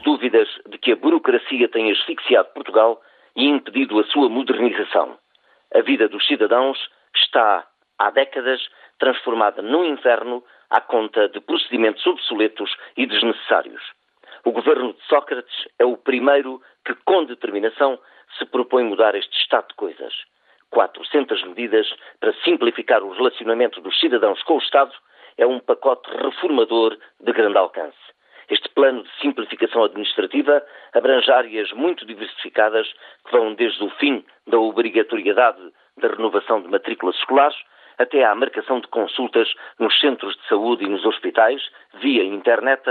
dúvidas de que a burocracia tem asfixiado Portugal e impedido a sua modernização. A vida dos cidadãos está, há décadas, transformada num inferno à conta de procedimentos obsoletos e desnecessários. O governo de Sócrates é o primeiro que, com determinação, se propõe mudar este estado de coisas. 400 medidas para simplificar o relacionamento dos cidadãos com o Estado é um pacote reformador de grande alcance. Este plano de simplificação administrativa abrange áreas muito diversificadas que vão desde o fim da obrigatoriedade da renovação de matrículas escolares até à marcação de consultas nos centros de saúde e nos hospitais via internet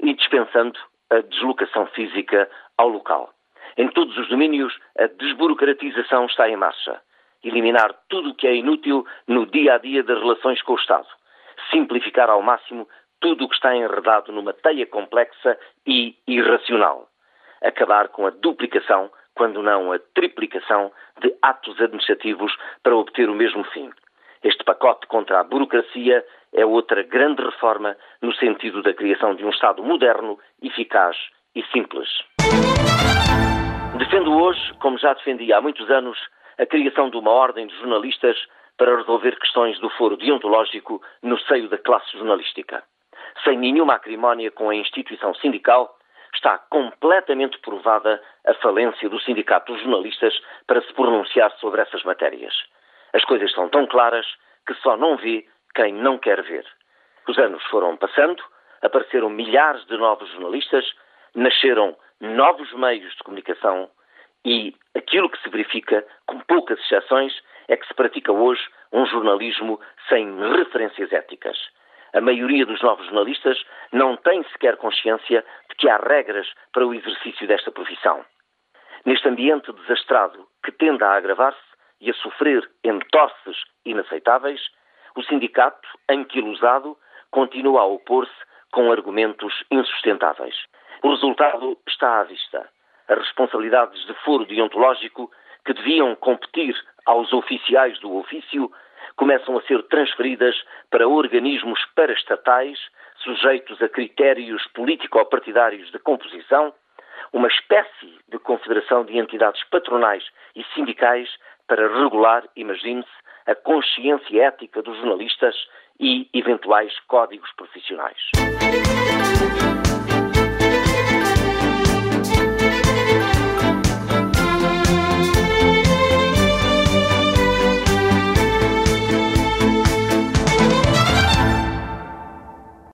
e dispensando a deslocação física ao local. Em todos os domínios, a desburocratização está em marcha. Eliminar tudo o que é inútil no dia a dia das relações com o Estado. Simplificar ao máximo tudo o que está enredado numa teia complexa e irracional. Acabar com a duplicação, quando não a triplicação, de atos administrativos para obter o mesmo fim. Este pacote contra a burocracia é outra grande reforma no sentido da criação de um Estado moderno, eficaz e simples. Defendo hoje, como já defendi há muitos anos, a criação de uma ordem de jornalistas para resolver questões do foro deontológico no seio da classe jornalística sem nenhuma acrimónia com a instituição sindical, está completamente provada a falência do Sindicato dos Jornalistas para se pronunciar sobre essas matérias. As coisas são tão claras que só não vê quem não quer ver. Os anos foram passando, apareceram milhares de novos jornalistas, nasceram novos meios de comunicação e aquilo que se verifica, com poucas exceções, é que se pratica hoje um jornalismo sem referências éticas. A maioria dos novos jornalistas não tem sequer consciência de que há regras para o exercício desta profissão. Neste ambiente desastrado que tende a agravar-se e a sofrer entorces inaceitáveis, o sindicato, anquilosado, continua a opor-se com argumentos insustentáveis. O resultado está à vista. As responsabilidades de foro deontológico que deviam competir aos oficiais do ofício começam a ser transferidas para organismos paraestatais, sujeitos a critérios político-partidários de composição, uma espécie de confederação de entidades patronais e sindicais para regular, imagine-se, a consciência ética dos jornalistas e eventuais códigos profissionais.